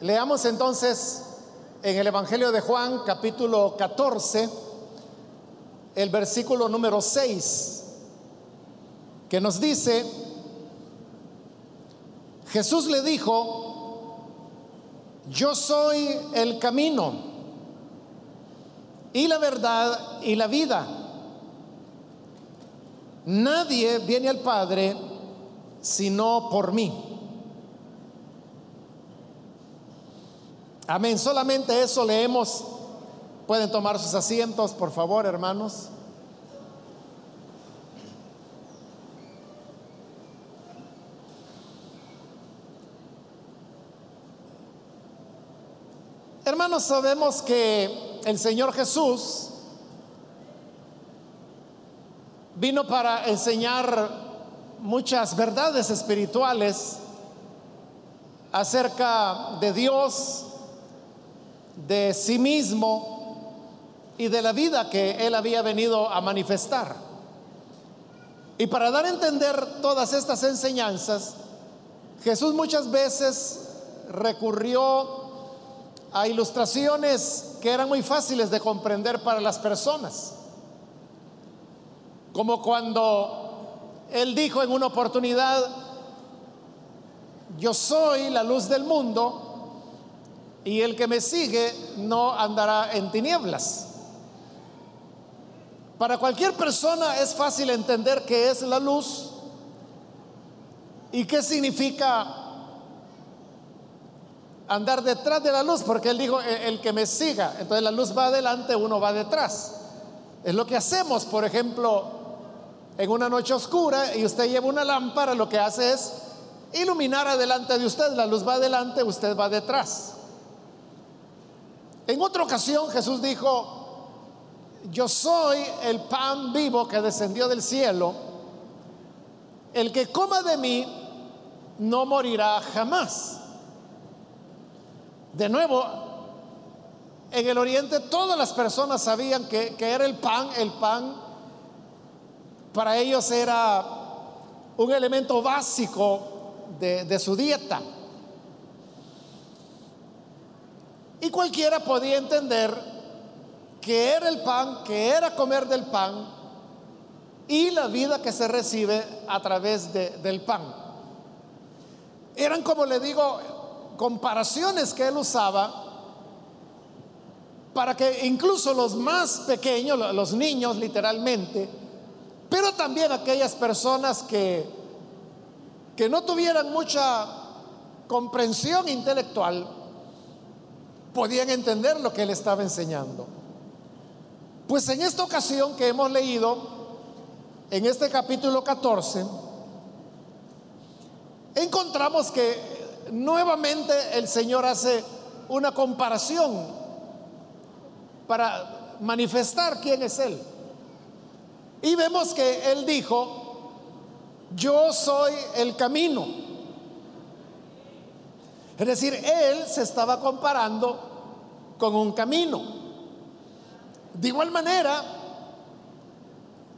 Leamos entonces en el Evangelio de Juan capítulo 14, el versículo número 6, que nos dice, Jesús le dijo, yo soy el camino y la verdad y la vida. Nadie viene al Padre sino por mí. Amén. Solamente eso leemos. Pueden tomar sus asientos, por favor, hermanos. Hermanos, sabemos que el Señor Jesús vino para enseñar muchas verdades espirituales acerca de Dios, de sí mismo y de la vida que él había venido a manifestar. Y para dar a entender todas estas enseñanzas, Jesús muchas veces recurrió a ilustraciones que eran muy fáciles de comprender para las personas. Como cuando él dijo en una oportunidad, yo soy la luz del mundo, y el que me sigue no andará en tinieblas. Para cualquier persona es fácil entender qué es la luz y qué significa andar detrás de la luz, porque él dijo, e-, el que me siga, entonces la luz va adelante, uno va detrás. Es lo que hacemos, por ejemplo, en una noche oscura y usted lleva una lámpara, lo que hace es iluminar adelante de usted, la luz va adelante, usted va detrás. En otra ocasión Jesús dijo, yo soy el pan vivo que descendió del cielo. El que coma de mí no morirá jamás. De nuevo, en el oriente todas las personas sabían que, era el pan, el pan para ellos era un elemento básico de, de su dieta. Y cualquiera podía entender que era el pan, que era comer del pan y la vida que se recibe a través del pan. Eran, como le digo, comparaciones que él usaba para que incluso los más pequeños, los niños literalmente, pero también aquellas personas que, que no tuvieran mucha comprensión intelectual, podían entender lo que él estaba enseñando. Pues en esta ocasión que hemos leído, en este capítulo 14, encontramos que nuevamente el Señor hace una comparación para manifestar quién es Él. Y vemos que Él dijo, yo soy el camino. Es decir, Él se estaba comparando con un camino. De igual manera,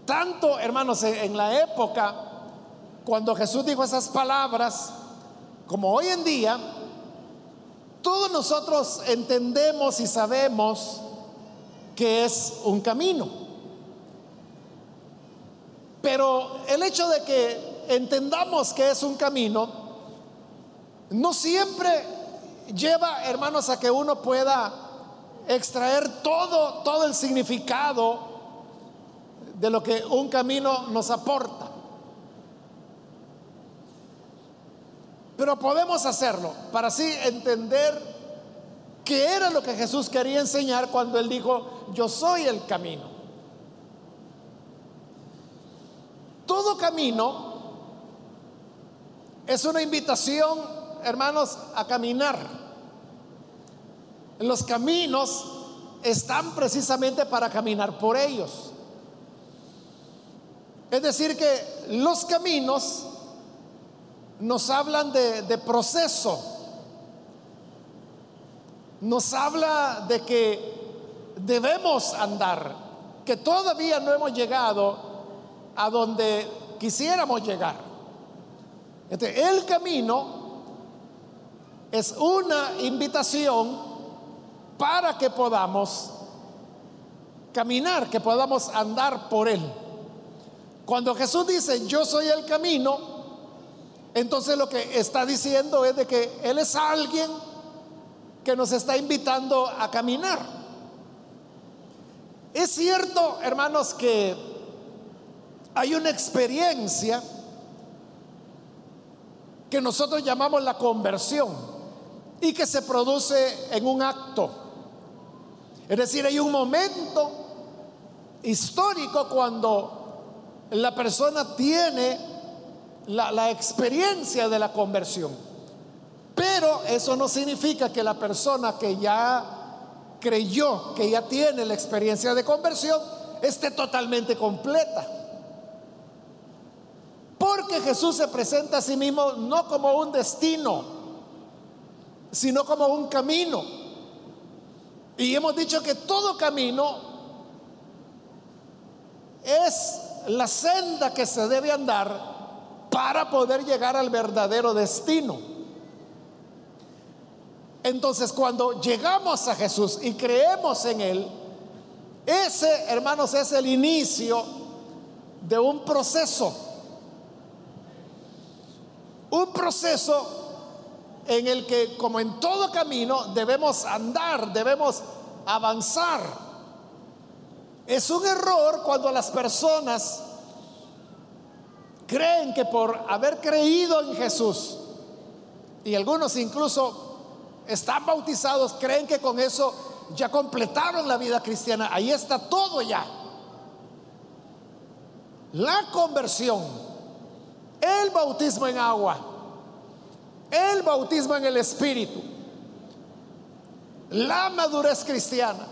tanto hermanos en la época, cuando Jesús dijo esas palabras, como hoy en día, todos nosotros entendemos y sabemos que es un camino. Pero el hecho de que entendamos que es un camino, no siempre lleva, hermanos, a que uno pueda extraer todo, todo el significado de lo que un camino nos aporta. Pero podemos hacerlo para así entender qué era lo que Jesús quería enseñar cuando él dijo, yo soy el camino. Todo camino es una invitación, hermanos, a caminar. Los caminos están precisamente para caminar por ellos. Es decir, que los caminos nos hablan de, proceso, nos habla de que debemos andar, que todavía no hemos llegado a donde quisiéramos llegar. el camino es una invitación para que podamos caminar, que podamos andar por Él. Cuando Jesús dice, yo soy el camino, entonces lo que está diciendo es de que Él es alguien que nos está invitando a caminar. Es cierto, hermanos, que hay una experiencia que nosotros llamamos la conversión y que se produce en un acto. Es decir, hay un momento histórico cuando la persona tiene la, la, experiencia de la conversión. Pero eso no significa que la persona que ya creyó, que ya tiene la experiencia de conversión, esté totalmente completa. Porque Jesús se presenta a sí mismo no como un destino, sino como un camino. Y hemos dicho que todo camino es la senda que se debe andar para poder llegar al verdadero destino. Entonces cuando llegamos a Jesús y creemos en Él, ese, hermanos, es el inicio de un proceso un proceso en el que, como en todo camino, debemos andar, debemos avanzar. Es un error cuando las personas creen que por haber creído en Jesús, y algunos incluso están bautizados, creen que con eso ya completaron la vida cristiana. Ahí está todo ya. La conversión el bautismo en agua, el bautismo en el Espíritu, la madurez cristiana,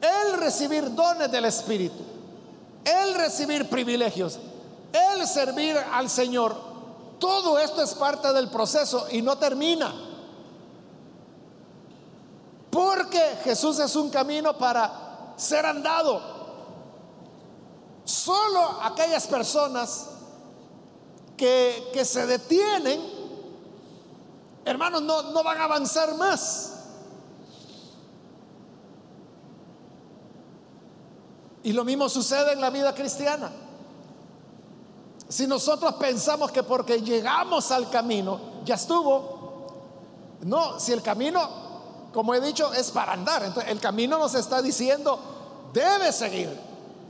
el recibir dones del Espíritu, el recibir privilegios, el servir al Señor, todo esto es parte del proceso y no termina. Porque Jesús es un camino para ser andado. Solo aquellas personas que, se detienen, hermanos, no, no van a avanzar más. Y lo mismo sucede en la vida cristiana. Si nosotros pensamos que porque llegamos al camino, ya estuvo. No, si el camino, como he dicho, es para andar. Entonces, el camino nos está diciendo, debes seguir,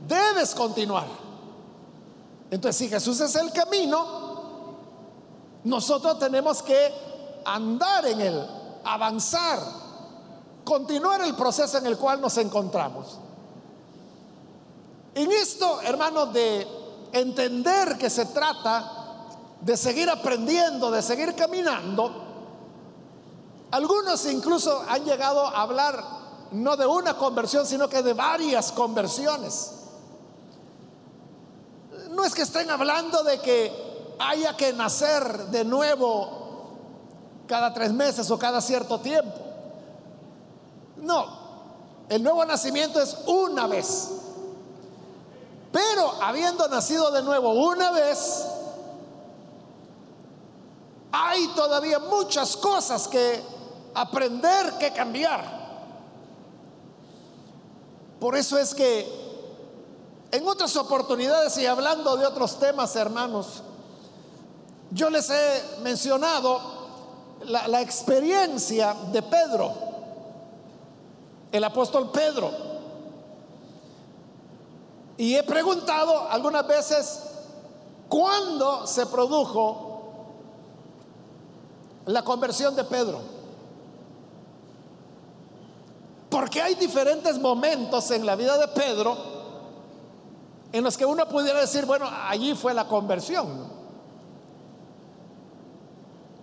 debes continuar. Entonces, si Jesús es el camino, nosotros tenemos que andar en él, avanzar, continuar el proceso en el cual nos encontramos. En esto, hermanos, de entender que se trata de seguir aprendiendo, de seguir caminando, algunos incluso han llegado a hablar no de una conversión, sino que de varias conversiones. No es que estén hablando de que haya que nacer de nuevo cada tres meses o cada cierto tiempo. No, el nuevo nacimiento es una vez. Pero habiendo nacido de nuevo una vez, hay todavía muchas cosas que aprender, que cambiar. Por eso es que en otras oportunidades y hablando de otros temas, hermanos, yo les he mencionado la, experiencia de Pedro, el apóstol Pedro. Y he preguntado algunas veces, ¿cuándo se produjo la conversión de Pedro? Porque hay diferentes momentos en la vida de Pedro en los que uno pudiera decir, bueno, allí fue la conversión.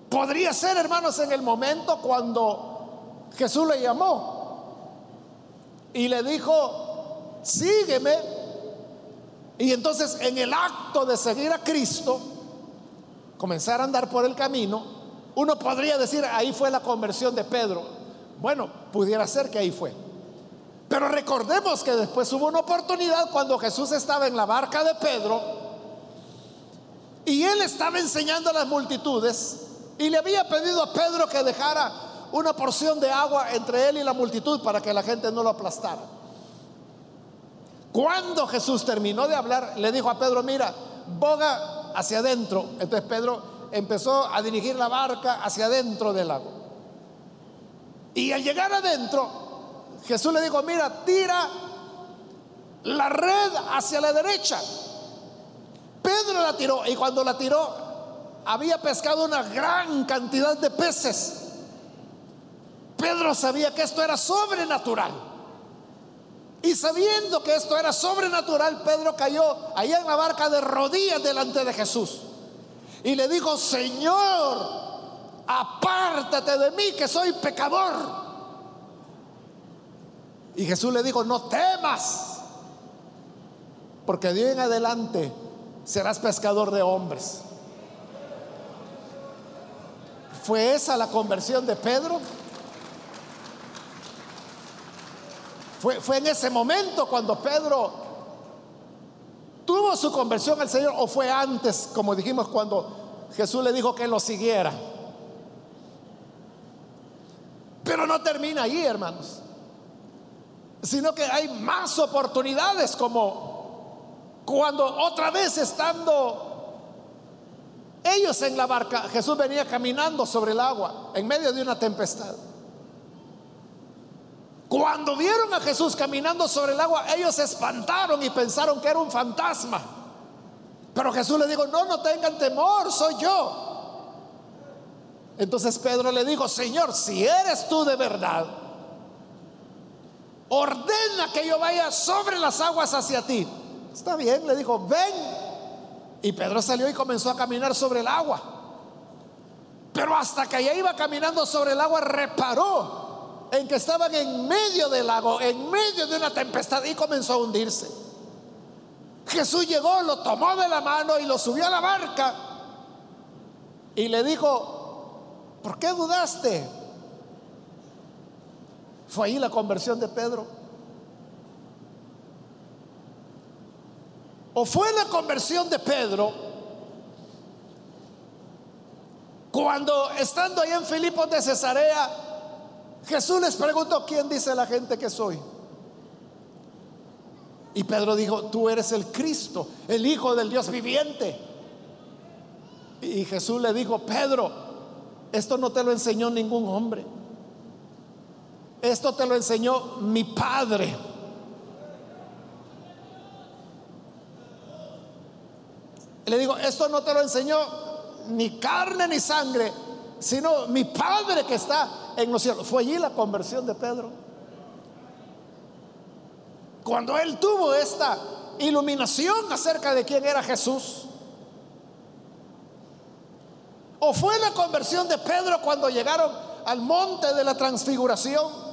Podría ser, hermanos, en el momento cuando Jesús le llamó y le dijo, sígueme. Y entonces en el acto de seguir a Cristo, comenzar a andar por el camino, uno podría decir, ahí fue la conversión de Pedro. Bueno, pudiera ser que ahí fue. Pero recordemos que después hubo una oportunidad cuando Jesús estaba en la barca de Pedro y él estaba enseñando a las multitudes Y le había pedido a Pedro que dejara una porción de agua entre él y la multitud para que la gente no lo aplastara. Cuando Jesús terminó de hablar, le dijo a Pedro, mira, boga hacia adentro. Entonces Pedro empezó a dirigir la barca hacia adentro del lago. Y al llegar adentro, Jesús le dijo, mira, tira la red hacia la derecha. Pedro la tiró y cuando la tiró había pescado una gran cantidad de peces. Pedro sabía que esto era sobrenatural. Y sabiendo que esto era sobrenatural, Pedro cayó allá en la barca de rodillas delante de Jesús. Y le dijo, Señor, apártate de mí que soy pecador. Y Jesús le dijo, no temas, porque de hoy en adelante serás pescador de hombres. ¿Fue esa la conversión de Pedro? Fue, fue en ese momento cuando Pedro tuvo su conversión al Señor o fue antes, como dijimos, cuando Jesús le dijo que lo siguiera. Pero no termina ahí, hermanos, sino que hay más oportunidades como cuando otra vez estando ellos en la barca, Jesús venía caminando sobre el agua en medio de una tempestad. Cuando vieron a Jesús caminando sobre el agua, ellos se espantaron y pensaron que era un fantasma. Pero Jesús le dijo, no, no tengan temor, soy yo. Entonces Pedro le dijo, Señor, si eres tú de verdad, ordena que yo vaya sobre las aguas hacia ti. Está bien, le dijo, ven. Y Pedro salió y comenzó a caminar sobre el agua. Pero hasta que ya iba caminando sobre el agua, reparó en que estaban en medio del lago, en medio de una tempestad y comenzó a hundirse. Jesús llegó, lo tomó de la mano y lo subió a la barca y le dijo, ¿por qué dudaste? Fue ahí la conversión de Pedro. ¿O fue la conversión de Pedro cuando estando ahí en Filipos de Cesarea, Jesús les preguntó, ¿quién dice la gente que soy? Y Pedro dijo, tú eres el Cristo, el Hijo del Dios viviente. Y Jesús le dijo, Pedro, esto no te lo enseñó ningún hombre. Esto te lo enseñó mi Padre. Le digo, esto no te lo enseñó ni carne ni sangre, sino mi Padre que está en los cielos. Fue allí la conversión de Pedro. Cuando él tuvo esta iluminación acerca de quién era Jesús. O fue la conversión de Pedro cuando llegaron al monte de la transfiguración.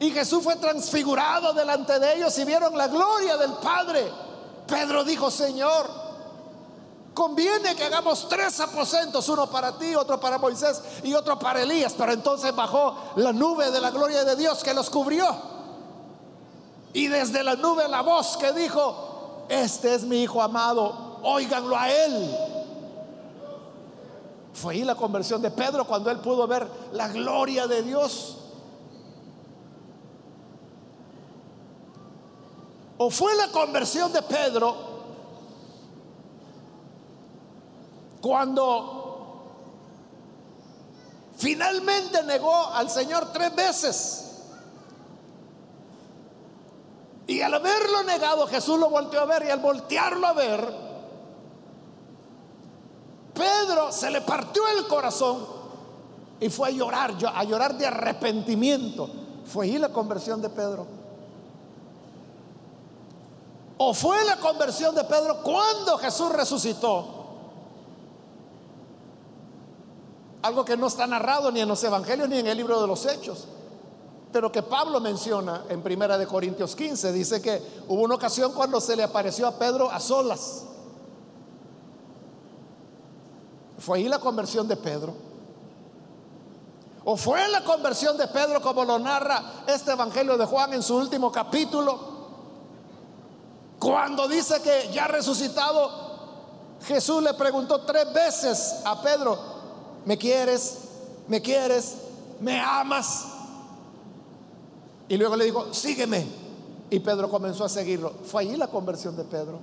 Y Jesús fue transfigurado delante de ellos y vieron la gloria del Padre. Pedro dijo, Señor, Conviene que hagamos tres aposentos, uno para ti, otro para Moisés y otro para Elías. Pero entonces bajó la nube de la gloria de Dios que los cubrió. Y desde la nube la voz que dijo, este es mi hijo amado, óiganlo a él. Fue ahí la conversión de Pedro cuando él pudo ver la gloria de Dios. O fue la conversión de Pedro Cuando finalmente negó al Señor tres veces. Y al haberlo negado, Jesús lo volteó a ver y al voltearlo a ver, Pedro se le partió el corazón y fue a llorar, a llorar de arrepentimiento. Fue ahí la conversión de Pedro. O fue la conversión de Pedro cuando Jesús resucitó. Algo que no está narrado ni en los evangelios ni en el libro de los hechos. Pero que Pablo menciona en Primera de Corintios 15. Dice que hubo una ocasión cuando se le apareció a Pedro a solas. Fue ahí la conversión de Pedro. O fue la conversión de Pedro como lo narra este Evangelio de Juan en su último capítulo. Cuando dice que ya resucitado, Jesús le preguntó tres veces a Pedro, ¿me quieres? ¿Me quieres? ¿Me amas? Y luego le dijo, sígueme. Y Pedro comenzó a seguirlo. Fue allí la conversión de Pedro.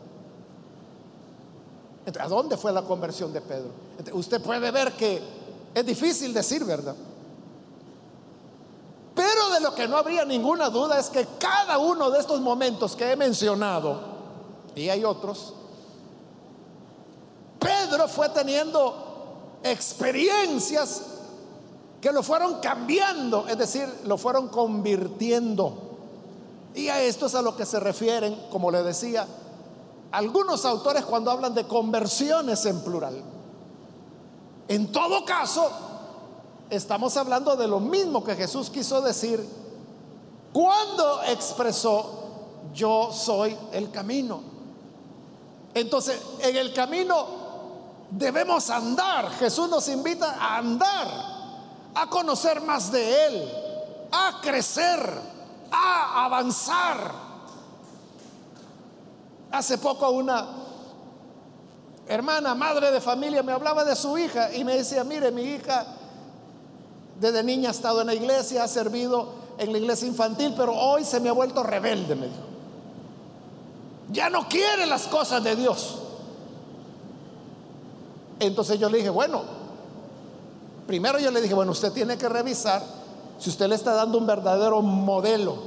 ¿A dónde fue la conversión de Pedro? Usted puede ver que es difícil decir, ¿verdad? Pero de lo que no habría ninguna duda es que cada uno de estos momentos que he mencionado, y hay otros, Pedro fue teniendo experiencias que lo fueron cambiando, es decir, lo fueron convirtiendo. Y a esto es a lo que se refieren, como le decía, algunos autores cuando hablan de conversiones en plural. En todo caso, estamos hablando de lo mismo que Jesús quiso decir cuando expresó, yo soy el camino. Entonces, en el camino debemos andar. Jesús nos invita a andar, a conocer más de Él, a crecer, a avanzar. Hace poco una hermana, madre de familia, me hablaba de su hija y me decía, mire, mi hija desde niña ha estado en la iglesia, ha servido en la iglesia infantil, pero hoy se me ha vuelto rebelde, me dijo. Ya no quiere las cosas de Dios. Entonces yo le dije, bueno, primero yo le dije, bueno, usted tiene que revisar si usted le está dando un verdadero modelo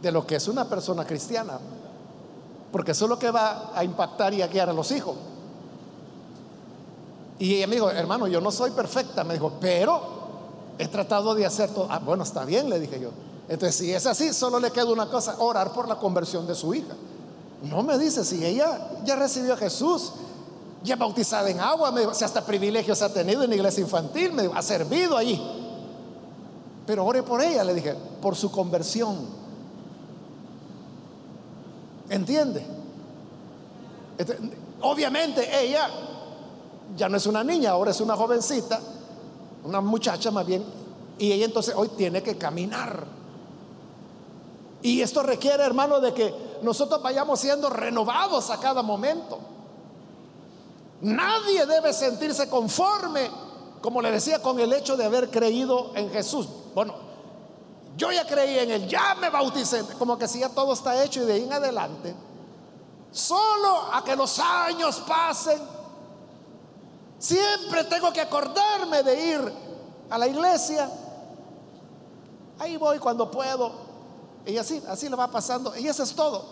de lo que es una persona cristiana, porque eso es lo que va a impactar y a guiar a los hijos. Y ella me dijo, hermano, yo no soy perfecta, me dijo, pero He tratado de hacer todo. Ah, bueno, está bien, le dije yo. Entonces, si es así, solo le queda una cosa, orar por la conversión de su hija. No me dice, si ella ya recibió a Jesús, ya bautizada en agua, me si hasta privilegios ha tenido en la iglesia infantil, me ha servido allí. Pero ore por ella, le dije, por su conversión. ¿Entiende? Este, obviamente ella ya no es una niña, ahora es una jovencita una muchacha más bien, y ella entonces hoy tiene que caminar. Y esto requiere, hermano, de que nosotros vayamos siendo renovados a cada momento. Nadie debe sentirse conforme, como le decía, con el hecho de haber creído en Jesús. Bueno, yo ya creí en Él, ya me bauticé, como que si ya todo está hecho y de ahí en adelante, solo a que los años pasen, Siempre tengo que acordarme de ir a la iglesia. Ahí voy cuando puedo. Y así, así lo va pasando. Y eso es todo.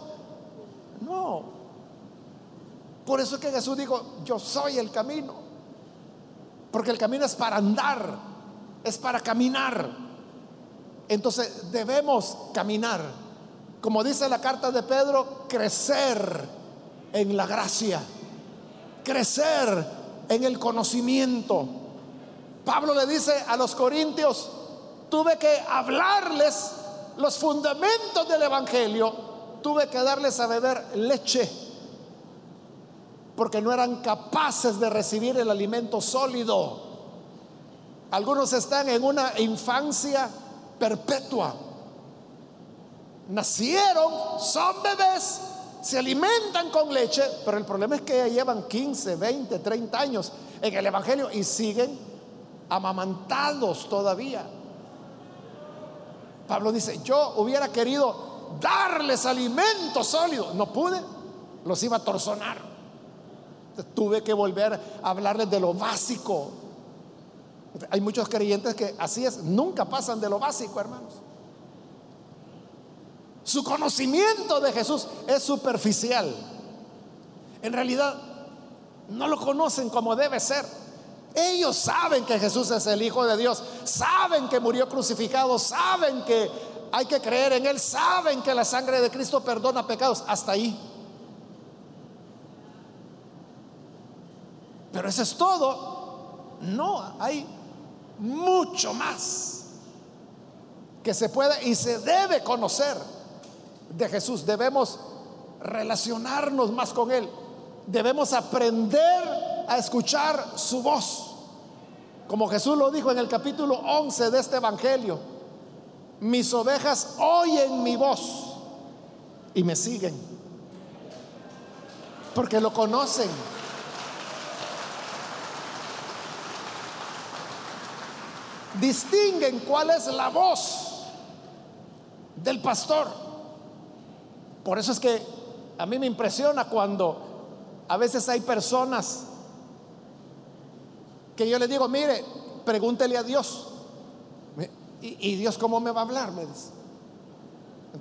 No. Por eso es que Jesús dijo, yo soy el camino. Porque el camino es para andar, es para caminar. Entonces debemos caminar. Como dice la carta de Pedro, crecer en la gracia. Crecer en el conocimiento. Pablo le dice a los corintios, tuve que hablarles los fundamentos del Evangelio, tuve que darles a beber leche, porque no eran capaces de recibir el alimento sólido. Algunos están en una infancia perpetua. Nacieron, son bebés, se alimentan con leche, pero el problema es que ya llevan 15, 20, 30 años en el Evangelio y siguen amamantados todavía. Pablo dice, yo hubiera querido darles alimento sólido, no pude, los iba a torzonar. Tuve que volver a hablarles de lo básico. Hay muchos creyentes que así es, nunca pasan de lo básico, hermanos. Su conocimiento de Jesús es superficial. En realidad, no lo conocen como debe ser. Ellos saben que Jesús es el Hijo de Dios, saben que murió crucificado, saben que hay que creer en Él, saben que la sangre de Cristo perdona pecados. Hasta ahí. Pero eso es todo. No, hay mucho más que se puede y se debe conocer de Jesús. Debemos relacionarnos más con Él. Debemos aprender a escuchar su voz. Como Jesús lo dijo en el capítulo 11 de este Evangelio. Mis ovejas oyen mi voz y me siguen. Porque lo conocen. Distinguen cuál es la voz del pastor. Por eso es que a mí me impresiona cuando a veces hay personas que yo le digo, mire, pregúntele a Dios. ¿Y, Dios cómo me va a hablar? Me dice.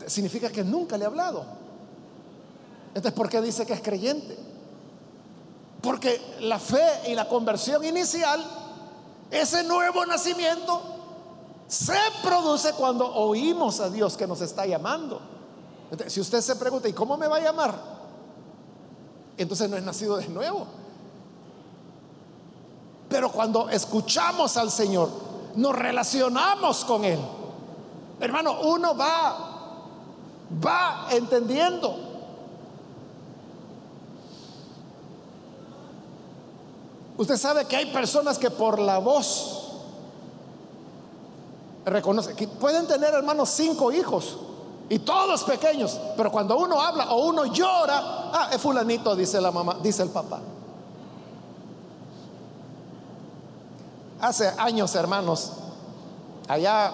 significa que nunca le ha hablado. Entonces, ¿por qué dice que es creyente? Porque la fe y la conversión inicial, ese nuevo nacimiento, se produce cuando oímos a Dios que nos está llamando. Si usted se pregunta, ¿y cómo me va a llamar? Entonces no es nacido de nuevo. Pero cuando escuchamos al Señor, nos relacionamos con Él. Hermano, uno va, va entendiendo. Usted sabe que hay personas que por la voz reconocen, que pueden tener hermanos cinco hijos y todos pequeños, pero cuando uno habla o uno llora, ah, es fulanito, dice la mamá, dice el papá. Hace años, hermanos, allá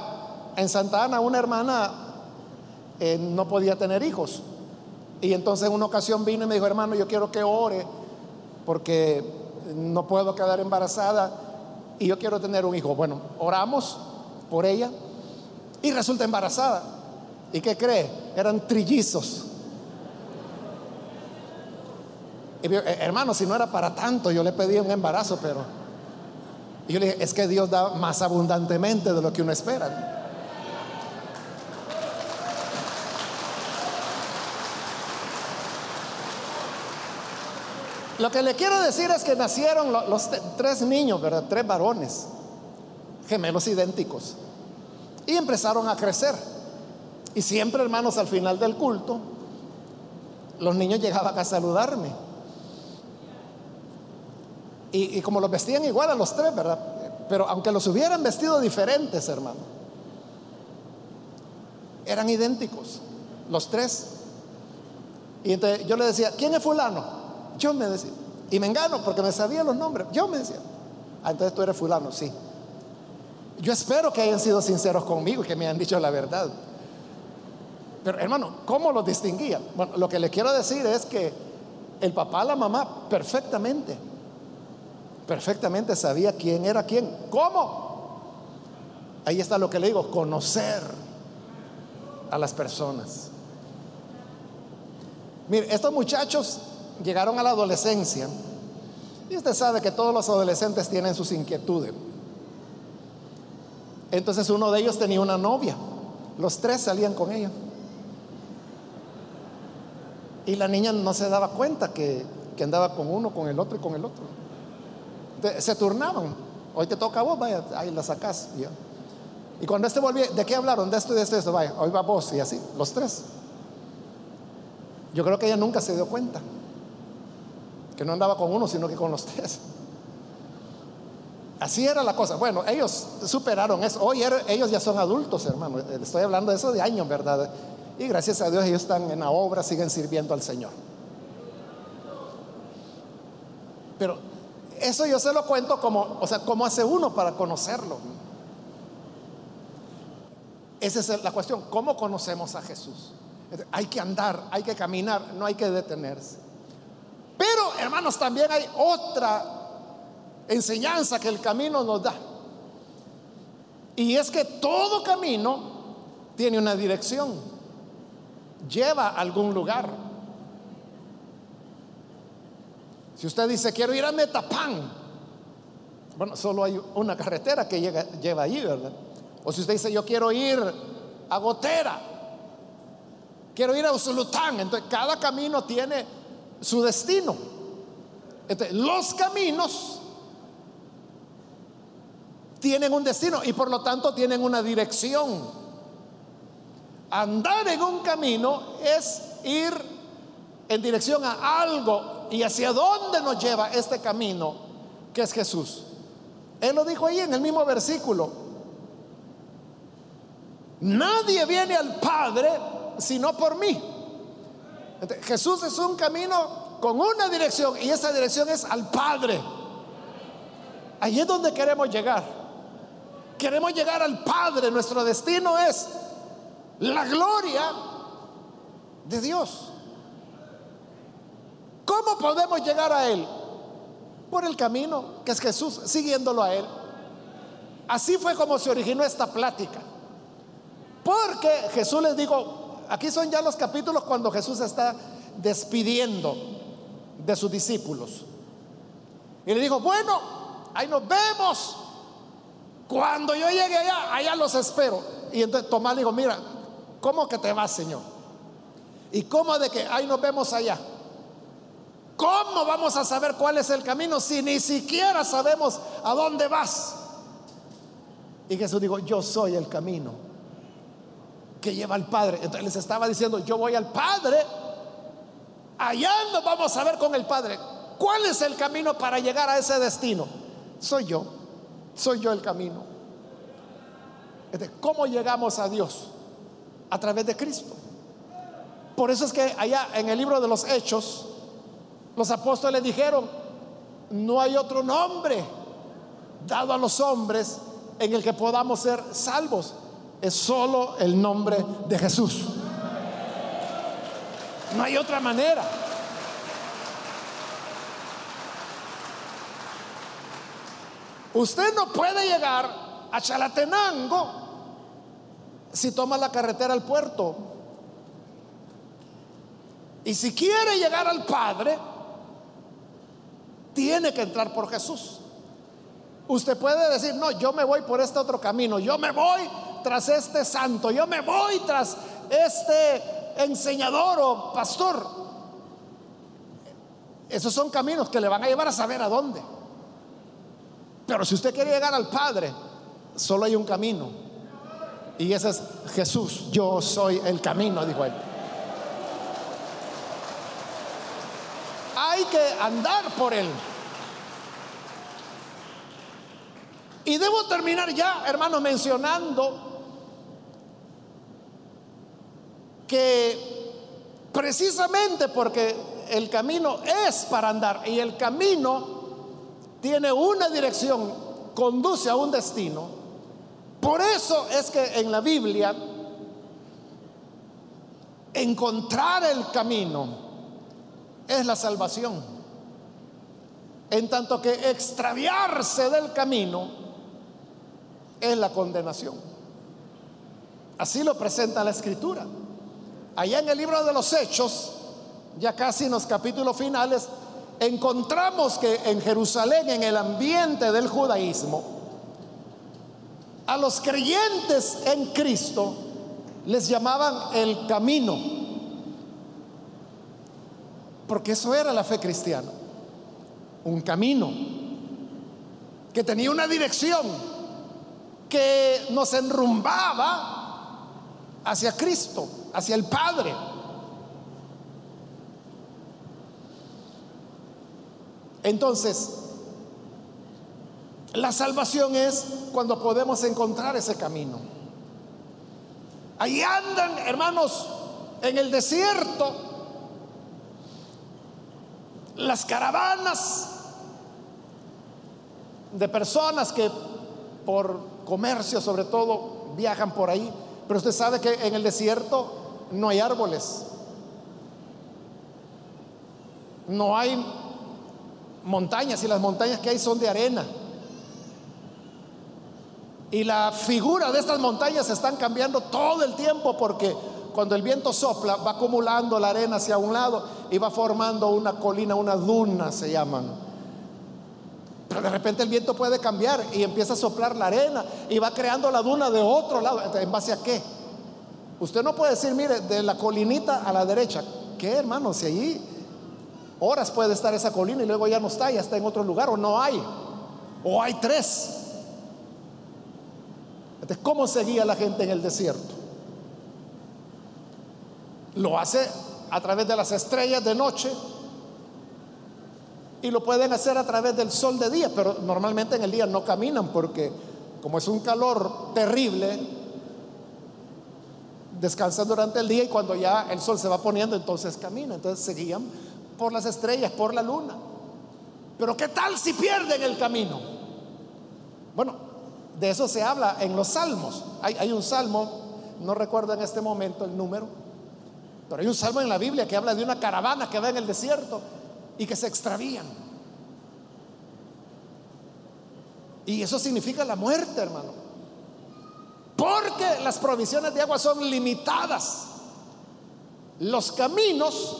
en Santa Ana, una hermana eh, no podía tener hijos. Y entonces en una ocasión vino y me dijo, hermano, yo quiero que ore porque no puedo quedar embarazada y yo quiero tener un hijo. Bueno, oramos por ella y resulta embarazada. ¿Y qué cree? Eran trillizos. Eh, hermano, si no era para tanto, yo le pedí un embarazo, pero y yo le dije, es que Dios da más abundantemente de lo que uno espera. Lo que le quiero decir es que nacieron los, tres niños, ¿verdad? Tres varones, gemelos idénticos. Y empezaron a crecer. Y siempre, hermanos, al final del culto, los niños llegaban a saludarme. Y, como los vestían igual a los tres, ¿verdad? Pero aunque los hubieran vestido diferentes, hermano, eran idénticos, los tres. Y yo le decía, ¿quién es fulano? Yo me decía. Y me engano porque me sabía los nombres. Yo me decía, ah, entonces tú eres fulano, sí. Yo espero que hayan sido sinceros conmigo y que me hayan dicho la verdad. Pero hermano, ¿cómo los distinguía? Bueno, lo que le quiero decir es que el papá, la mamá, perfectamente perfectamente sabía quién era quién. ¿Cómo? Ahí está lo que le digo, conocer a las personas. Mire, estos muchachos llegaron a la adolescencia y usted sabe que todos los adolescentes tienen sus inquietudes. Entonces uno de ellos tenía una novia, los tres salían con ella. Y la niña no se daba cuenta que, que andaba con uno, con el otro y con el otro se turnaban. Hoy te toca a vos, vaya, ahí la sacás. Y cuando este volvía, ¿de qué hablaron? De esto y de esto y esto, vaya, hoy va vos y así, los tres. Yo creo que ella nunca se dio cuenta que no andaba con uno, sino que con los tres. Así era la cosa. Bueno, ellos superaron eso. Hoy ellos ya son adultos, hermano. Estoy hablando de eso de años, ¿verdad? Y gracias a Dios ellos están en la obra, siguen sirviendo al Señor. Pero eso yo se lo cuento como, o sea, cómo hace uno para conocerlo. Esa es la cuestión, ¿cómo conocemos a Jesús? Hay que andar, hay que caminar, no hay que detenerse. Pero, hermanos, también hay otra enseñanza que el camino nos da. Y es que todo camino tiene una dirección, lleva a algún lugar. Si usted dice, quiero ir a Metapán, bueno, solo hay una carretera que llega, lleva allí, ¿verdad? O si usted dice, yo quiero ir a Gotera, quiero ir a Usulután, entonces cada camino tiene su destino. Entonces, los caminos tienen un destino y por lo tanto tienen una dirección. Andar en un camino es ir en dirección a algo y hacia dónde nos lleva este camino que es Jesús. Él lo dijo ahí en el mismo versículo. Nadie viene al Padre sino por mí. Jesús es un camino con una dirección y esa dirección es al Padre. Ahí es donde queremos llegar. queremos llegar al Padre, nuestro destino es la gloria de Dios. ¿Cómo podemos llegar a Él? Por el camino que es Jesús, siguiéndolo a Él. Así fue como se originó esta plática. Porque Jesús les dijo, aquí son ya los capítulos cuando Jesús está despidiendo de sus discípulos. Y le dijo, bueno, ahí nos vemos. Cuando yo llegue allá, allá los espero. Y entonces Tomás le dijo, mira, ¿cómo que te vas, Señor? ¿Y cómo de que ahí nos vemos allá? ¿Cómo vamos a saber cuál es el camino si ni siquiera sabemos a dónde vas? Y Jesús dijo, yo soy el camino que lleva al Padre. Entonces les estaba diciendo, yo voy al Padre, allá nos vamos a ver con el Padre. ¿Cuál es el camino para llegar a ese destino? Soy yo, soy yo el camino. ¿Cómo llegamos a Dios? A través de Cristo. Por eso es que allá en el libro de los Hechos, los apóstoles dijeron, no hay otro nombre dado a los hombres en el que podamos ser salvos. Es solo el nombre de Jesús. No hay otra manera. Usted no puede llegar a Chalatenango si toma la carretera al puerto. Y si quiere llegar al Padre, tiene que entrar por Jesús. Usted puede decir, no, yo me voy por este otro camino, yo me voy tras este santo, yo me voy tras este enseñador o pastor. Esos son caminos que le van a llevar a saber a dónde. Pero si usted quiere llegar al Padre, solo hay un camino. Y ese es Jesús. Yo soy el camino, dijo él. Hay que andar por él. Y debo terminar ya, hermanos, mencionando que precisamente porque el camino es para andar y el camino tiene una dirección, conduce a un destino. Por eso es que en la Biblia encontrar el camino es la salvación. En tanto que extraviarse del camino es la condenación. Así lo presenta la escritura. Allá en el libro de los Hechos, ya casi en los capítulos finales, encontramos que en Jerusalén, en el ambiente del judaísmo, a los creyentes en Cristo les llamaban el camino, porque eso era la fe cristiana, un camino que tenía una dirección que nos enrumbaba hacia Cristo, hacia el Padre. Entonces, la salvación es cuando podemos encontrar ese camino. Ahí andan, hermanos, en el desierto, las caravanas de personas que por comercio sobre todo viajan por ahí. Pero usted sabe que en el desierto no hay árboles. No hay montañas y las montañas que hay son de arena. Y la figura de estas montañas están cambiando todo el tiempo porque cuando el viento sopla va acumulando la arena hacia un lado y va formando una colina, una duna se llaman. Pero de repente el viento puede cambiar y empieza a soplar la arena y va creando la duna de otro lado. ¿En base a qué? Usted no puede decir, mire, de la colinita a la derecha. ¿Qué hermano? Si allí Horas puede estar esa colina y luego ya no está, ya está en otro lugar o no hay. O hay tres. Entonces, ¿cómo seguía la gente en el desierto? Lo hace a través de las estrellas de noche y lo pueden hacer a través del sol de día, pero normalmente en el día no caminan porque como es un calor terrible, descansan durante el día y cuando ya el sol se va poniendo, entonces caminan. Entonces seguían por las estrellas, por la luna. Pero ¿qué tal si pierden el camino? Bueno, De eso se habla en los salmos. Hay, hay un salmo, no recuerdo en este momento el número, pero hay un salmo en la Biblia que habla de una caravana que va en el desierto y que se extravían. Y eso significa la muerte, hermano. Porque las provisiones de agua son limitadas. Los caminos,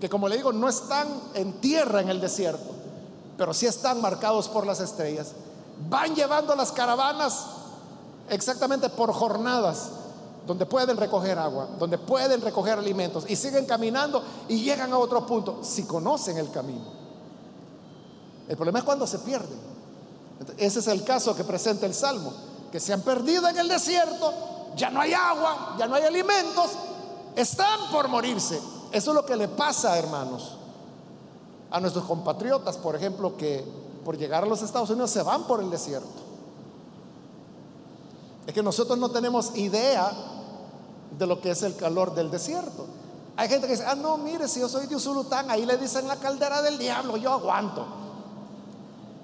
que como le digo, no están en tierra en el desierto, pero sí están marcados por las estrellas, van llevando las caravanas exactamente por jornadas donde pueden recoger agua, donde pueden recoger alimentos y siguen caminando y llegan a otro punto si conocen el camino. El problema es cuando se pierden. Ese es el caso que presenta el Salmo, que se han perdido en el desierto, ya no hay agua, ya no hay alimentos, están por morirse. Eso es lo que le pasa, hermanos, a nuestros compatriotas, por ejemplo, que por llegar a los Estados Unidos se van por el desierto. Es que nosotros no tenemos idea de lo que es el calor del desierto. Hay gente que dice, ah, no, mire, si yo soy de Usulután, ahí le dicen la caldera del diablo, yo aguanto.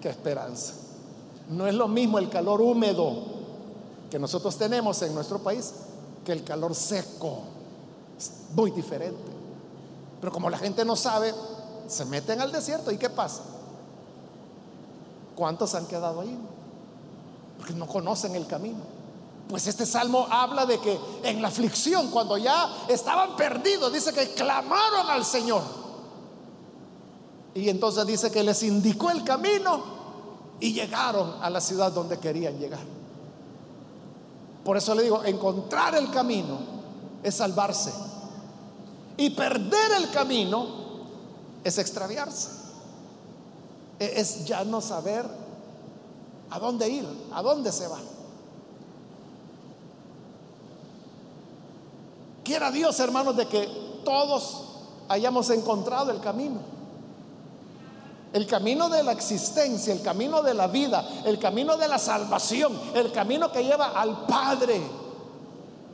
Qué esperanza. No es lo mismo el calor húmedo que nosotros tenemos en nuestro país que el calor seco. Es muy diferente. Pero como la gente no sabe, se meten al desierto y ¿qué pasa? ¿Cuántos han quedado ahí? Porque no conocen el camino. Pues este salmo habla de que en la aflicción, cuando ya estaban perdidos, dice que clamaron al Señor. Y entonces dice que les indicó el camino y llegaron a la ciudad donde querían llegar. Por eso le digo, encontrar el camino es salvarse. Y perder el camino es extraviarse. E-, es ya no saber a dónde ir, a dónde se va. Quiera Dios, hermanos, de que todos hayamos encontrado el camino. El camino de la existencia, el camino de la vida, el camino de la salvación, el camino que lleva al Padre.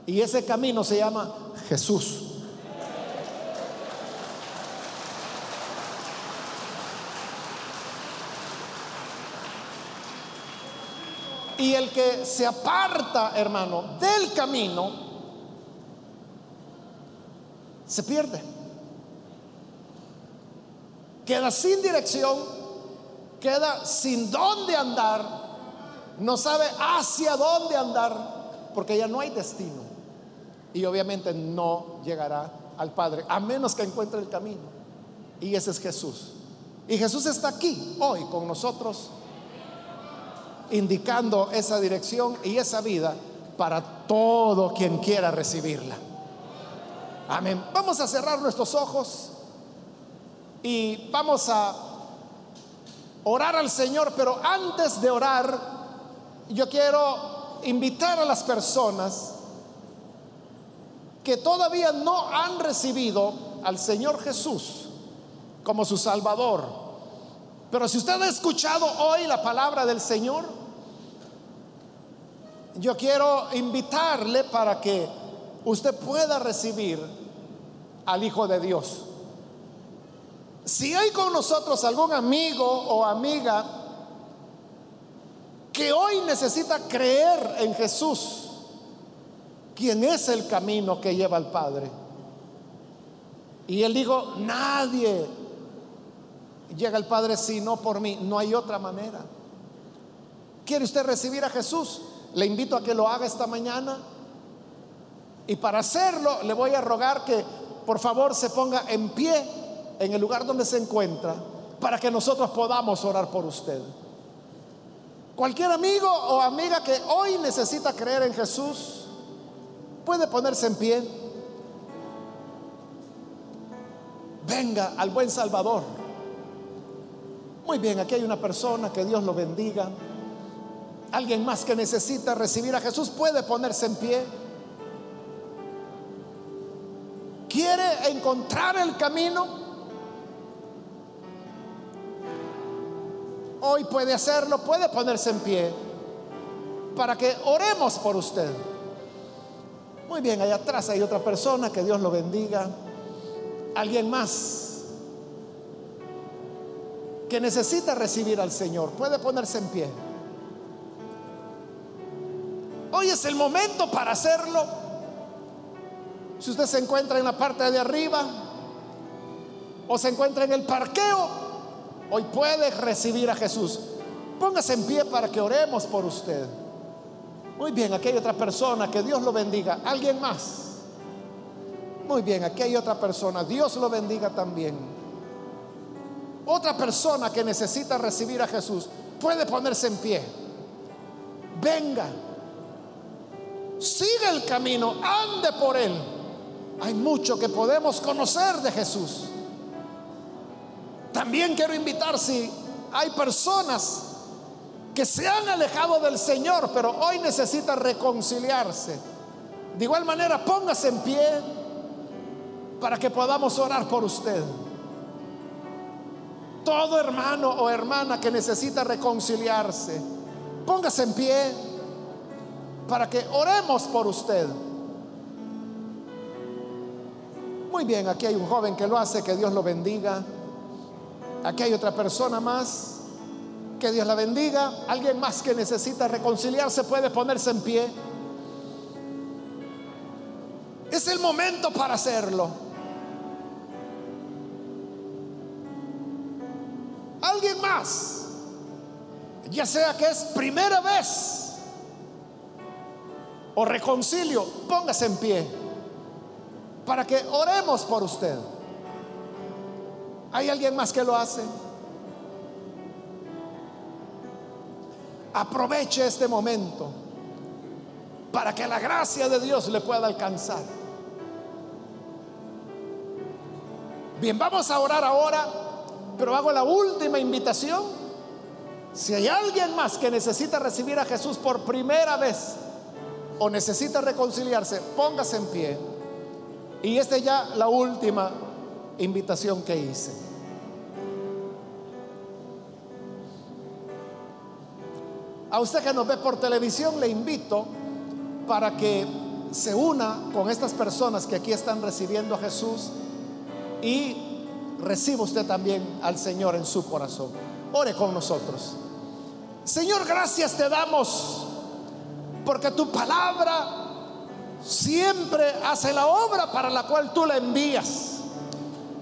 Y ese camino se llama Jesús. Y el que se aparta, hermano, del camino, se pierde. Queda sin dirección, queda sin dónde andar, no sabe hacia dónde andar, porque ya no hay destino. Y obviamente no llegará al Padre, a menos que encuentre el camino. Y ese es Jesús. Y Jesús está aquí hoy con nosotros, indicando esa dirección y esa vida para todo quien quiera recibirla. Amén. Vamos a cerrar nuestros ojos y vamos a orar al Señor, pero antes de orar, yo quiero invitar a las personas que todavía no han recibido al Señor Jesús como su Salvador. Pero si usted ha escuchado hoy la palabra del Señor, yo quiero invitarle para que usted pueda recibir al Hijo de Dios. Si hay con nosotros algún amigo o amiga que hoy necesita creer en Jesús, quien es el camino que lleva al Padre. Y él dijo, nadie llega al Padre si no por mí, no hay otra manera. ¿Quiere usted recibir a Jesús? Le invito a que lo haga esta mañana. Y para hacerlo le voy a rogar que por favor se ponga en pie en el lugar donde se encuentra para que nosotros podamos orar por usted. Cualquier amigo o amiga que hoy necesita creer en Jesús puede ponerse en pie. Venga al buen Salvador. Muy bien, aquí hay una persona, que Dios lo bendiga. Alguien más que necesita recibir a Jesús puede ponerse en pie. Quiere encontrar el camino, hoy puede hacerlo, puede ponerse en pie para que oremos por usted. Muy bien, allá atrás hay otra persona, que Dios lo bendiga. Alguien más que necesita recibir al Señor, puede ponerse en pie. Hoy es el momento para hacerlo. Si usted se encuentra en la parte de arriba o se encuentra en el parqueo, hoy puede recibir a Jesús. Póngase en pie para que oremos por usted. Muy bien, aquí hay otra persona, que Dios lo bendiga. ¿Alguien más? Muy bien, aquí hay otra persona, Dios lo bendiga también. Otra persona que necesita recibir a Jesús puede ponerse en pie. Venga, siga el camino, ande por él. Hay mucho que podemos conocer de Jesús. También quiero invitar si hay personas que se han alejado del Señor, pero hoy necesita reconciliarse. De igual manera, póngase en pie para que podamos orar por usted. Todo hermano o hermana que necesita reconciliarse, póngase en pie para que oremos por usted. Muy bien, aquí hay un joven que lo hace, que Dios lo bendiga. Aquí hay otra persona más. Que Dios la bendiga. Alguien más que necesita reconciliarse puede ponerse en pie. Es el momento para hacerlo. Alguien más, ya sea que es primera vez o reconcilio, póngase en pie para que oremos por usted. ¿Hay alguien más que lo hace? Aproveche este momento para que la gracia de Dios le pueda alcanzar. Bien, vamos a orar ahora, pero hago la última invitación. Si hay alguien más que necesita recibir a Jesús por primera vez o necesita reconciliarse, póngase en pie. Y esta es ya la última invitación que hice. A usted que nos ve por televisión le invito para que se una con estas personas que aquí están recibiendo a Jesús y reciba usted también al Señor en su corazón. Ore con nosotros. Señor, gracias te damos porque tu palabra siempre hace la obra para la cual tú la envías.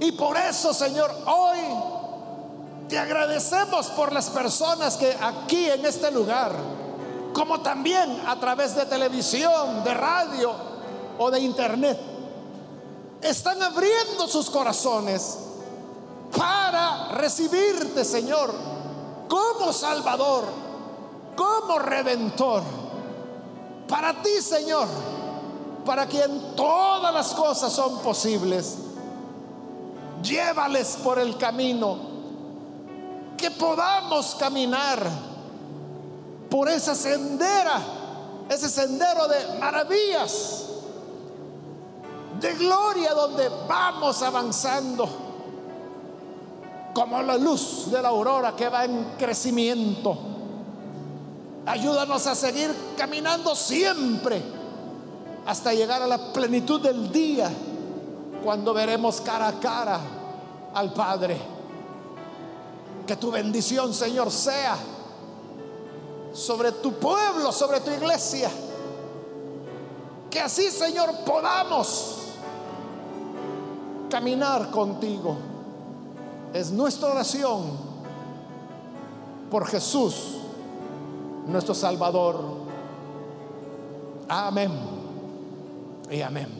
Y por eso, Señor, hoy te agradecemos por las personas que aquí en este lugar, como también a través de televisión, de radio o de internet, están abriendo sus corazones para recibirte, Señor, como Salvador, como Redentor. Para ti, Señor para quien todas las cosas son posibles. Llévales por el camino, que podamos caminar por esa sendera, ese sendero de maravillas, de gloria donde vamos avanzando como la luz de la aurora que va en crecimiento. Ayúdanos a seguir caminando siempre hasta llegar a la plenitud del día, cuando veremos cara a cara al Padre. Que tu bendición, Señor, sea sobre tu pueblo, sobre tu iglesia. Que así, Señor, podamos caminar contigo. Es nuestra oración por Jesús, nuestro Salvador. Amén y amén.